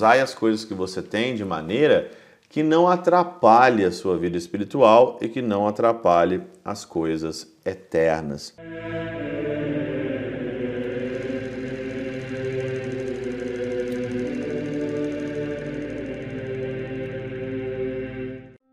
usai as coisas que você tem de maneira que não atrapalhe a sua vida espiritual e que não atrapalhe as coisas eternas.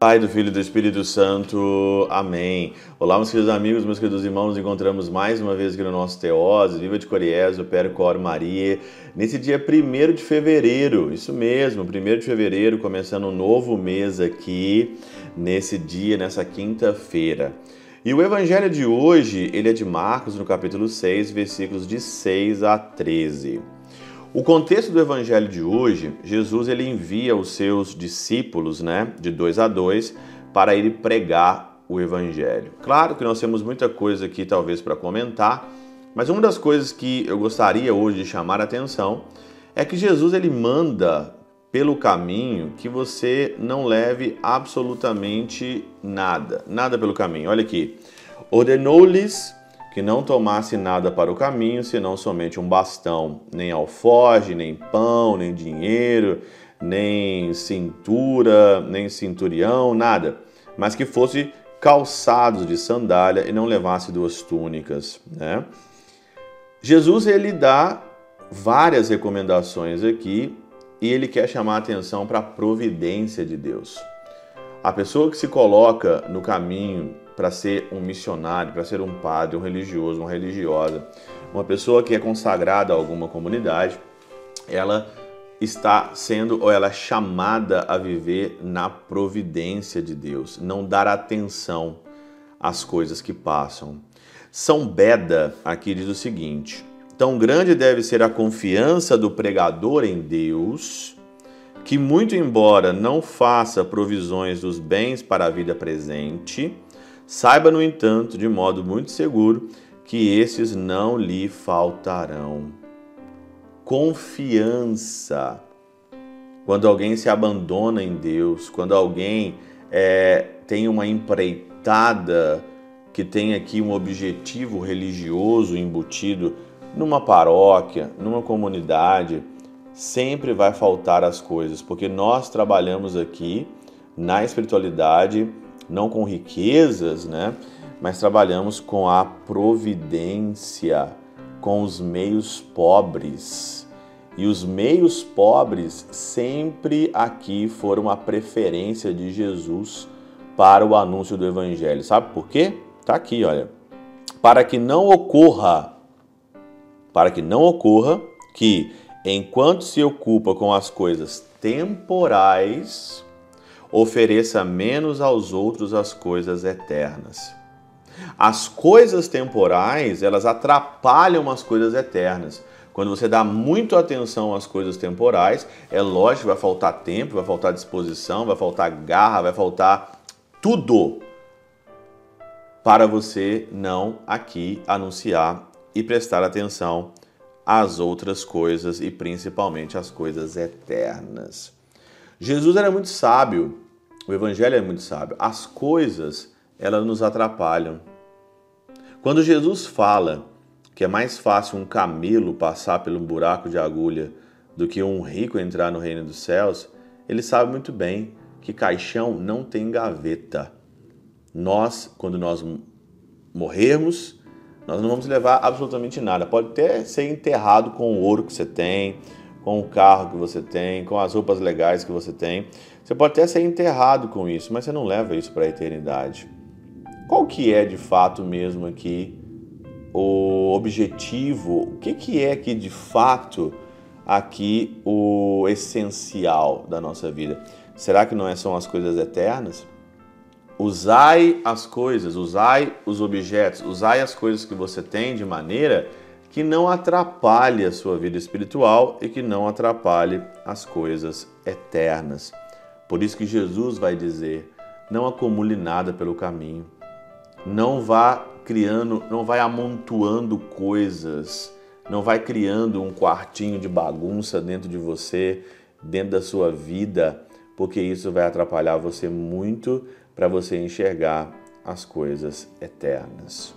Pai do Filho e do Espírito Santo. Amém. Olá, meus queridos amigos, meus queridos irmãos, nos encontramos mais uma vez aqui no nosso Teose, Viva de Coriés, o Percor Maria, nesse dia 1 de fevereiro, isso mesmo, 1 de fevereiro, começando um novo mês aqui, nesse dia, nessa quinta-feira. E o evangelho de hoje, ele é de Marcos, no capítulo 6, versículos de 6 a 13. O contexto do evangelho de hoje, Jesus ele envia os seus discípulos, né, de dois a dois, para ir pregar o evangelho. Claro que nós temos muita coisa aqui talvez para comentar, mas uma das coisas que eu gostaria hoje de chamar a atenção é que Jesus ele manda pelo caminho que você não leve absolutamente nada, nada pelo caminho. Olha aqui. Ordenou-lhes que não tomasse nada para o caminho, senão somente um bastão, nem alforge, nem pão, nem dinheiro, nem cintura, nem cinturião, nada, mas que fosse calçados de sandália e não levasse duas túnicas, né? Jesus ele dá várias recomendações aqui e ele quer chamar a atenção para a providência de Deus. A pessoa que se coloca no caminho para ser um missionário, para ser um padre, um religioso, uma religiosa, uma pessoa que é consagrada a alguma comunidade, ela está sendo ou ela é chamada a viver na providência de Deus, não dar atenção às coisas que passam. São Beda aqui diz o seguinte: Tão grande deve ser a confiança do pregador em Deus, que muito embora não faça provisões dos bens para a vida presente, Saiba, no entanto, de modo muito seguro, que esses não lhe faltarão. Confiança. Quando alguém se abandona em Deus, quando alguém é, tem uma empreitada que tem aqui um objetivo religioso embutido numa paróquia, numa comunidade, sempre vai faltar as coisas, porque nós trabalhamos aqui na espiritualidade não com riquezas, né? Mas trabalhamos com a providência, com os meios pobres. E os meios pobres sempre aqui foram a preferência de Jesus para o anúncio do evangelho. Sabe por quê? Tá aqui, olha. Para que não ocorra para que não ocorra que enquanto se ocupa com as coisas temporais, ofereça menos aos outros as coisas eternas. As coisas temporais, elas atrapalham as coisas eternas. Quando você dá muito atenção às coisas temporais, é lógico que vai faltar tempo, vai faltar disposição, vai faltar garra, vai faltar tudo para você não aqui anunciar e prestar atenção às outras coisas e principalmente às coisas eternas. Jesus era muito sábio, o Evangelho é muito sábio. As coisas, elas nos atrapalham. Quando Jesus fala que é mais fácil um camelo passar pelo buraco de agulha do que um rico entrar no reino dos céus, ele sabe muito bem que caixão não tem gaveta. Nós, quando nós morrermos, nós não vamos levar absolutamente nada. Pode até ser enterrado com o ouro que você tem, com o carro que você tem, com as roupas legais que você tem. Você pode até ser enterrado com isso, mas você não leva isso para a eternidade. Qual que é de fato mesmo aqui o objetivo? O que, que é que de fato aqui o essencial da nossa vida? Será que não é, são as coisas eternas? Usai as coisas, usai os objetos, usai as coisas que você tem de maneira que não atrapalhe a sua vida espiritual e que não atrapalhe as coisas eternas. Por isso que Jesus vai dizer: não acumule nada pelo caminho. Não vá criando, não vai amontoando coisas, não vai criando um quartinho de bagunça dentro de você, dentro da sua vida, porque isso vai atrapalhar você muito para você enxergar as coisas eternas.